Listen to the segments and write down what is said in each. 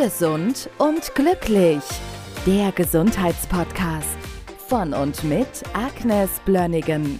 Gesund und glücklich. Der Gesundheitspodcast von und mit Agnes Blönnigan.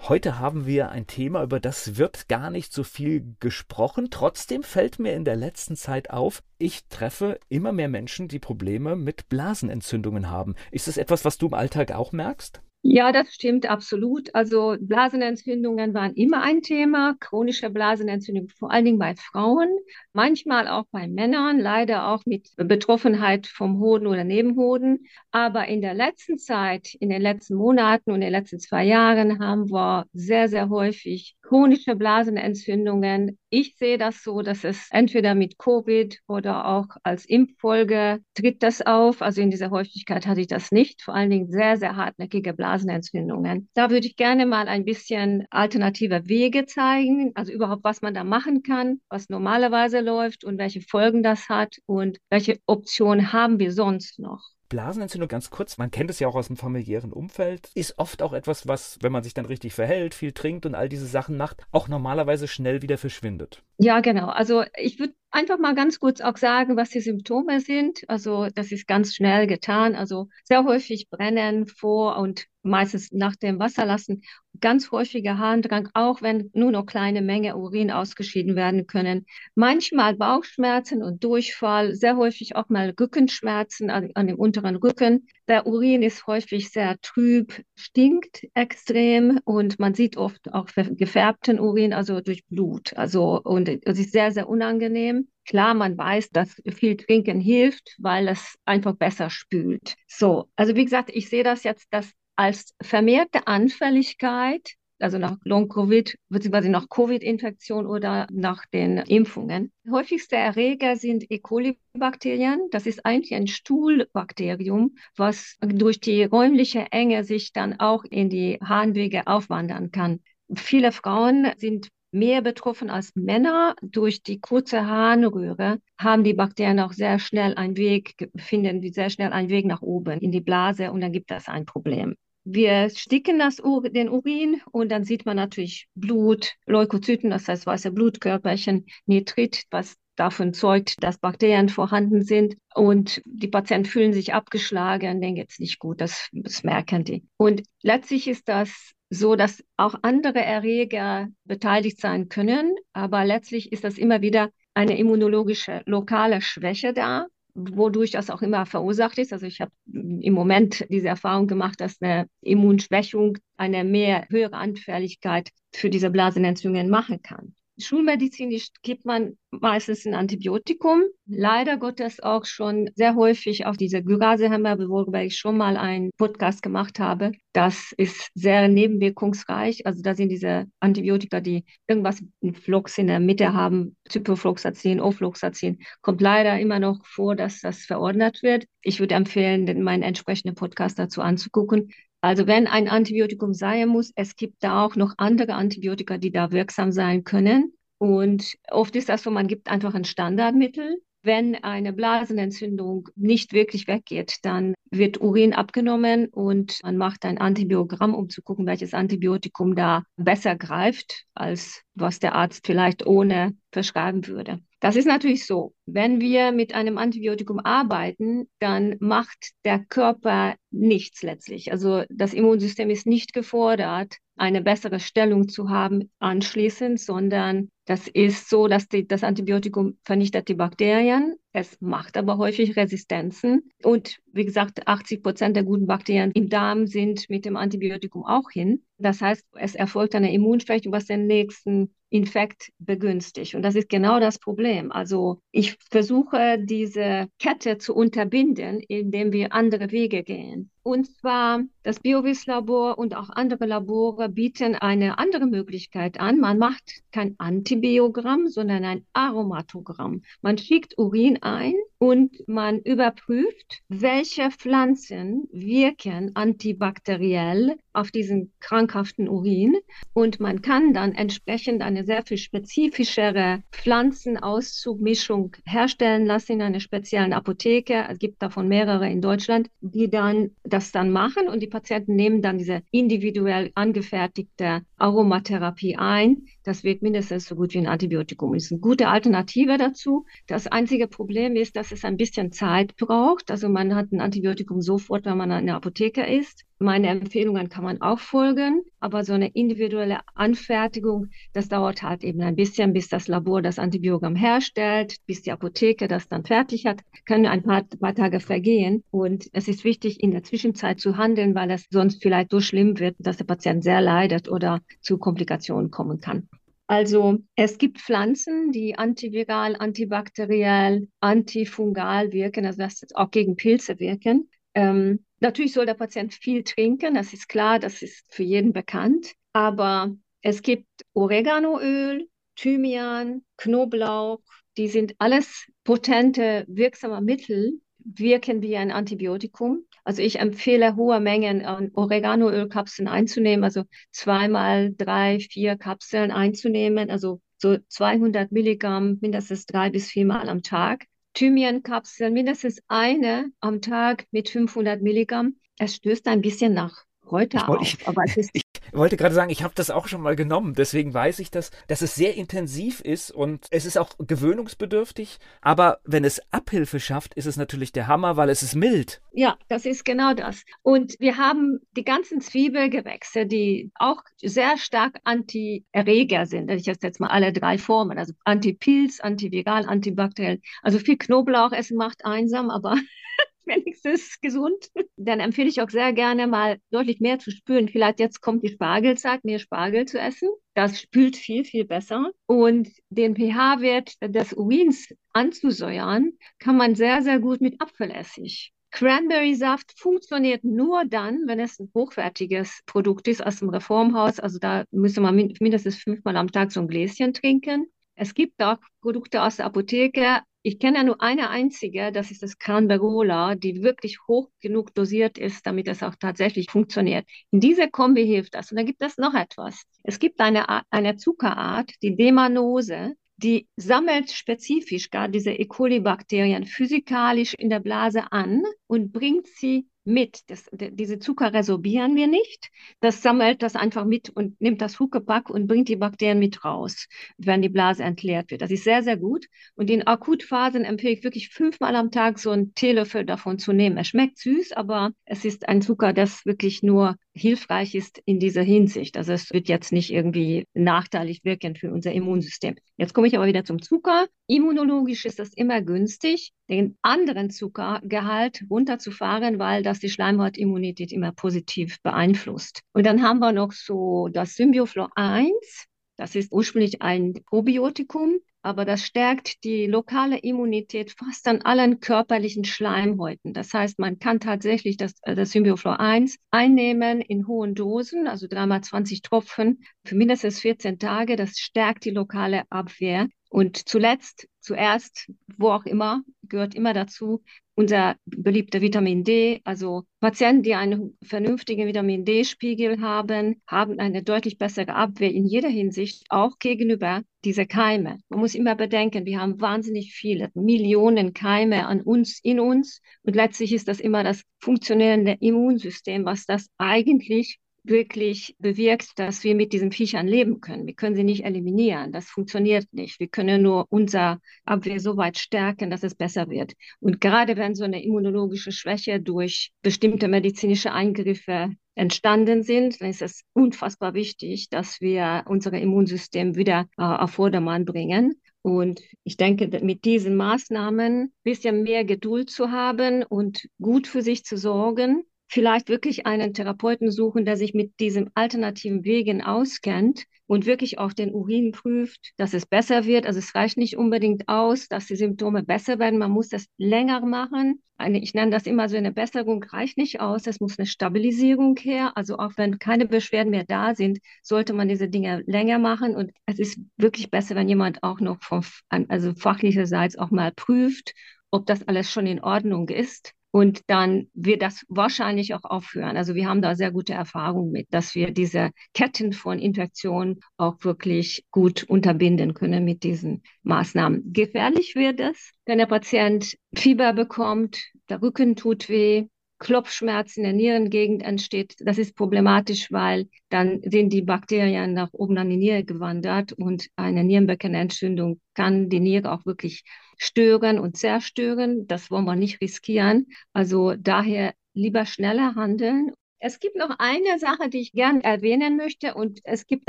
Heute haben wir ein Thema, über das wird gar nicht so viel gesprochen. Trotzdem fällt mir in der letzten Zeit auf, ich treffe immer mehr Menschen, die Probleme mit Blasenentzündungen haben. Ist das etwas, was du im Alltag auch merkst? Ja, das stimmt absolut. Also Blasenentzündungen waren immer ein Thema, chronische Blasenentzündung vor allen Dingen bei Frauen, manchmal auch bei Männern, leider auch mit Betroffenheit vom Hoden oder Nebenhoden. Aber in der letzten Zeit, in den letzten Monaten und in den letzten zwei Jahren haben wir sehr, sehr häufig chronische Blasenentzündungen. Ich sehe das so, dass es entweder mit Covid oder auch als Impffolge tritt das auf. Also in dieser Häufigkeit hatte ich das nicht. Vor allen Dingen sehr, sehr hartnäckige Blasenentzündungen. Da würde ich gerne mal ein bisschen alternative Wege zeigen. Also überhaupt, was man da machen kann, was normalerweise läuft und welche Folgen das hat und welche Optionen haben wir sonst noch. Blasenentzündung, ganz kurz, man kennt es ja auch aus dem familiären Umfeld, ist oft auch etwas, was, wenn man sich dann richtig verhält, viel trinkt und all diese Sachen macht, auch normalerweise schnell wieder verschwindet. Ja, genau. Also ich würde einfach mal ganz kurz auch sagen, was die Symptome sind. Also das ist ganz schnell getan. Also sehr häufig brennen vor und meistens nach dem Wasserlassen. Ganz häufiger Harndrang, auch wenn nur noch kleine Menge Urin ausgeschieden werden können. Manchmal Bauchschmerzen und Durchfall, sehr häufig auch mal Rückenschmerzen an, an dem unteren Rücken. Der Urin ist häufig sehr trüb, stinkt extrem und man sieht oft auch gefärbten Urin, also durch Blut. Also und es ist sehr, sehr unangenehm. Klar, man weiß, dass viel Trinken hilft, weil es einfach besser spült. So, also wie gesagt, ich sehe das jetzt das als vermehrte Anfälligkeit also nach Long-Covid, beziehungsweise nach Covid-Infektion oder nach den Impfungen. Häufigste Erreger sind E. coli-Bakterien. Das ist eigentlich ein Stuhlbakterium, was durch die räumliche Enge sich dann auch in die Harnwege aufwandern kann. Viele Frauen sind mehr betroffen als Männer. Durch die kurze Harnröhre haben die Bakterien auch sehr schnell einen Weg, finden sehr schnell einen Weg nach oben in die Blase und dann gibt das ein Problem. Wir sticken das Ur den Urin und dann sieht man natürlich Blut, Leukozyten, das heißt weiße Blutkörperchen, Nitrit, was davon zeugt, dass Bakterien vorhanden sind. Und die Patienten fühlen sich abgeschlagen, denen geht nicht gut, das, das merken die. Und letztlich ist das so dass auch andere Erreger beteiligt sein können. Aber letztlich ist das immer wieder eine immunologische lokale Schwäche da, wodurch das auch immer verursacht ist. Also ich habe im Moment diese Erfahrung gemacht, dass eine Immunschwächung eine mehr höhere Anfälligkeit für diese Blasenentzündungen machen kann. Schulmedizinisch gibt man meistens ein Antibiotikum. Leider Gottes auch schon sehr häufig auf diese Gyrasehämmer, worüber ich schon mal einen Podcast gemacht habe. Das ist sehr nebenwirkungsreich. Also da sind diese Antibiotika, die irgendwas in Flux in der Mitte haben, Cyprofloxacin, Ofloxacin, kommt leider immer noch vor, dass das verordnet wird. Ich würde empfehlen, meinen entsprechenden Podcast dazu anzugucken. Also wenn ein Antibiotikum sein muss, es gibt da auch noch andere Antibiotika, die da wirksam sein können. Und oft ist das so, man gibt einfach ein Standardmittel. Wenn eine Blasenentzündung nicht wirklich weggeht, dann wird Urin abgenommen und man macht ein Antibiogramm, um zu gucken, welches Antibiotikum da besser greift, als was der Arzt vielleicht ohne verschreiben würde. Das ist natürlich so. Wenn wir mit einem Antibiotikum arbeiten, dann macht der Körper nichts letztlich. Also das Immunsystem ist nicht gefordert, eine bessere Stellung zu haben anschließend, sondern das ist so, dass die, das Antibiotikum vernichtet die Bakterien. Es macht aber häufig Resistenzen. Und wie gesagt, 80 Prozent der guten Bakterien im Darm sind mit dem Antibiotikum auch hin. Das heißt, es erfolgt eine Immunschwächung, was den nächsten Infekt begünstigt. Und das ist genau das Problem. Also ich versuche diese Kette zu unterbinden, indem wir andere Wege gehen. Und zwar das BioWis-Labor und auch andere Labore bieten eine andere Möglichkeit an. Man macht kein Antibiogramm, sondern ein Aromatogramm. Man schickt Urin ein und man überprüft, welche Pflanzen wirken antibakteriell auf diesen krankhaften Urin und man kann dann entsprechend eine sehr viel spezifischere Pflanzenauszugmischung herstellen lassen in einer speziellen Apotheke. Es gibt davon mehrere in Deutschland, die dann das dann machen und die Patienten nehmen dann diese individuell angefertigte Aromatherapie ein. Das wirkt mindestens so gut wie ein Antibiotikum. Das ist eine gute Alternative dazu. Das einzige Problem ist, dass es ein bisschen Zeit braucht. Also man hat ein Antibiotikum sofort, wenn man in der Apotheke ist. Meine Empfehlungen kann man auch folgen, aber so eine individuelle Anfertigung, das dauert halt eben ein bisschen, bis das Labor das Antibiogramm herstellt, bis die Apotheke das dann fertig hat, können ein paar, paar Tage vergehen. Und es ist wichtig, in der Zwischenzeit zu handeln, weil es sonst vielleicht so schlimm wird, dass der Patient sehr leidet oder zu Komplikationen kommen kann. Also es gibt Pflanzen, die antiviral, antibakteriell, antifungal wirken, also das auch gegen Pilze wirken. Ähm, natürlich soll der Patient viel trinken, das ist klar, das ist für jeden bekannt. Aber es gibt Oreganoöl, Thymian, Knoblauch, die sind alles potente, wirksame Mittel, wirken wie ein Antibiotikum. Also ich empfehle hohe Mengen an Oreganoölkapseln einzunehmen, also zweimal drei, vier Kapseln einzunehmen, also so 200 Milligramm mindestens drei bis viermal am Tag. Thymiankapseln, mindestens eine am Tag mit 500 Milligramm. Es stößt ein bisschen nach heute ich, auf. Aber ich, ich wollte gerade sagen, ich habe das auch schon mal genommen, deswegen weiß ich das, dass es sehr intensiv ist und es ist auch gewöhnungsbedürftig, aber wenn es Abhilfe schafft, ist es natürlich der Hammer, weil es ist mild. Ja, das ist genau das. Und wir haben die ganzen Zwiebelgewächse, die auch sehr stark Anti-Erreger sind. Ich jetzt mal alle drei Formen, also Anti-Pilz, Antiviral, Antibakteriell. Also viel Knoblauch essen macht einsam, aber wenigstens gesund. Dann empfehle ich auch sehr gerne mal deutlich mehr zu spülen. Vielleicht jetzt kommt die Spargelzeit, mehr Spargel zu essen. Das spült viel, viel besser. Und den pH-Wert des Urins anzusäuern, kann man sehr, sehr gut mit Apfelessig. Cranberry-Saft funktioniert nur dann, wenn es ein hochwertiges Produkt ist aus dem Reformhaus. Also da müsste man mindestens fünfmal am Tag so ein Gläschen trinken. Es gibt auch Produkte aus der Apotheke, ich kenne ja nur eine einzige, das ist das Cranbergola, die wirklich hoch genug dosiert ist, damit es auch tatsächlich funktioniert. In dieser Kombi hilft das. Und da gibt es noch etwas. Es gibt eine, eine Zuckerart, die Demanose, die sammelt spezifisch gar diese E. coli-Bakterien physikalisch in der Blase an und bringt sie mit. Das, diese Zucker resorbieren wir nicht. Das sammelt das einfach mit und nimmt das Huckepack und bringt die Bakterien mit raus, wenn die Blase entleert wird. Das ist sehr, sehr gut. Und in Akutphasen empfehle ich wirklich fünfmal am Tag so einen Teelöffel davon zu nehmen. Es schmeckt süß, aber es ist ein Zucker, das wirklich nur hilfreich ist in dieser Hinsicht. Also es wird jetzt nicht irgendwie nachteilig wirken für unser Immunsystem. Jetzt komme ich aber wieder zum Zucker. Immunologisch ist das immer günstig, den anderen Zuckergehalt runterzufahren, weil das die Schleimhautimmunität immer positiv beeinflusst. Und dann haben wir noch so das Symbioflor 1. Das ist ursprünglich ein Probiotikum aber das stärkt die lokale Immunität fast an allen körperlichen Schleimhäuten. Das heißt, man kann tatsächlich das, äh, das Symbioflor 1 einnehmen in hohen Dosen, also dreimal 20 Tropfen für mindestens 14 Tage. Das stärkt die lokale Abwehr. Und zuletzt, zuerst, wo auch immer, gehört immer dazu, unser beliebter Vitamin D. Also Patienten, die einen vernünftigen Vitamin D-Spiegel haben, haben eine deutlich bessere Abwehr in jeder Hinsicht, auch gegenüber dieser Keime. Man muss immer bedenken, wir haben wahnsinnig viele, Millionen Keime an uns, in uns. Und letztlich ist das immer das funktionierende Immunsystem, was das eigentlich wirklich bewirkt, dass wir mit diesen Viechern leben können. Wir können sie nicht eliminieren. Das funktioniert nicht. Wir können nur unser Abwehr so weit stärken, dass es besser wird. Und gerade wenn so eine immunologische Schwäche durch bestimmte medizinische Eingriffe entstanden sind, dann ist es unfassbar wichtig, dass wir unser Immunsystem wieder äh, auf Vordermann bringen. Und ich denke, mit diesen Maßnahmen ein bisschen mehr Geduld zu haben und gut für sich zu sorgen, vielleicht wirklich einen Therapeuten suchen, der sich mit diesen alternativen Wegen auskennt und wirklich auch den Urin prüft, dass es besser wird. Also es reicht nicht unbedingt aus, dass die Symptome besser werden. Man muss das länger machen. Eine, ich nenne das immer so eine Besserung reicht nicht aus. Es muss eine Stabilisierung her. Also auch wenn keine Beschwerden mehr da sind, sollte man diese Dinge länger machen. Und es ist wirklich besser, wenn jemand auch noch vom, also fachlicherseits auch mal prüft ob das alles schon in Ordnung ist. Und dann wird das wahrscheinlich auch aufhören. Also wir haben da sehr gute Erfahrungen mit, dass wir diese Ketten von Infektionen auch wirklich gut unterbinden können mit diesen Maßnahmen. Gefährlich wird es, wenn der Patient Fieber bekommt, der Rücken tut weh, Klopfschmerz in der Nierengegend entsteht. Das ist problematisch, weil dann sind die Bakterien nach oben an die Niere gewandert und eine Nierenbeckenentzündung kann die Niere auch wirklich stören und zerstören. Das wollen wir nicht riskieren. Also daher lieber schneller handeln es gibt noch eine Sache, die ich gerne erwähnen möchte und es gibt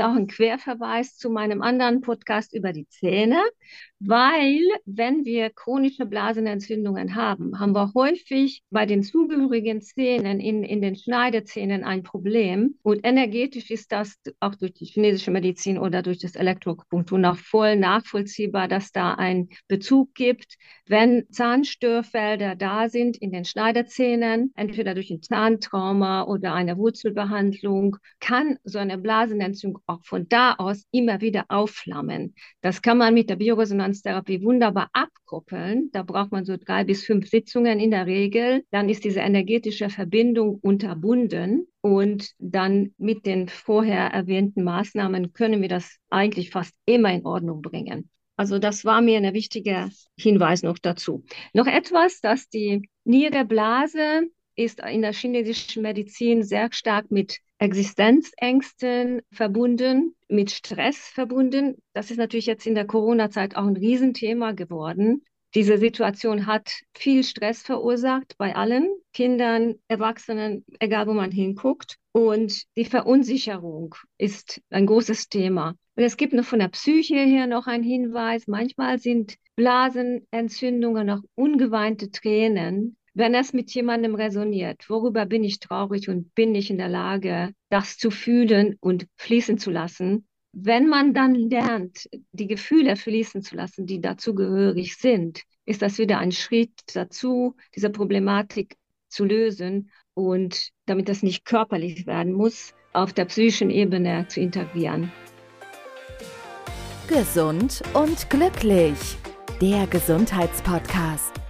auch einen Querverweis zu meinem anderen Podcast über die Zähne, weil wenn wir chronische Blasenentzündungen haben, haben wir häufig bei den zugehörigen Zähnen in, in den Schneidezähnen ein Problem. Und energetisch ist das auch durch die chinesische Medizin oder durch das Elektroakupunktur noch voll nachvollziehbar, dass da ein Bezug gibt, wenn Zahnstörfelder da sind in den Schneidezähnen, entweder durch ein Zahntrauma oder oder einer Wurzelbehandlung kann so eine Blasenentzündung auch von da aus immer wieder aufflammen. Das kann man mit der Bioresonanztherapie wunderbar abkoppeln. Da braucht man so drei bis fünf Sitzungen in der Regel. Dann ist diese energetische Verbindung unterbunden. Und dann mit den vorher erwähnten Maßnahmen können wir das eigentlich fast immer in Ordnung bringen. Also das war mir ein wichtiger Hinweis noch dazu. Noch etwas, dass die Niereblase ist in der chinesischen Medizin sehr stark mit Existenzängsten verbunden, mit Stress verbunden. Das ist natürlich jetzt in der Corona-Zeit auch ein Riesenthema geworden. Diese Situation hat viel Stress verursacht bei allen Kindern, Erwachsenen, egal wo man hinguckt. Und die Verunsicherung ist ein großes Thema. Und es gibt noch von der Psyche her noch einen Hinweis. Manchmal sind Blasenentzündungen auch ungeweinte Tränen wenn es mit jemandem resoniert, worüber bin ich traurig und bin ich in der Lage, das zu fühlen und fließen zu lassen, wenn man dann lernt, die Gefühle fließen zu lassen, die dazu gehörig sind, ist das wieder ein Schritt dazu, diese Problematik zu lösen und damit das nicht körperlich werden muss, auf der psychischen Ebene zu integrieren. Gesund und glücklich. Der Gesundheitspodcast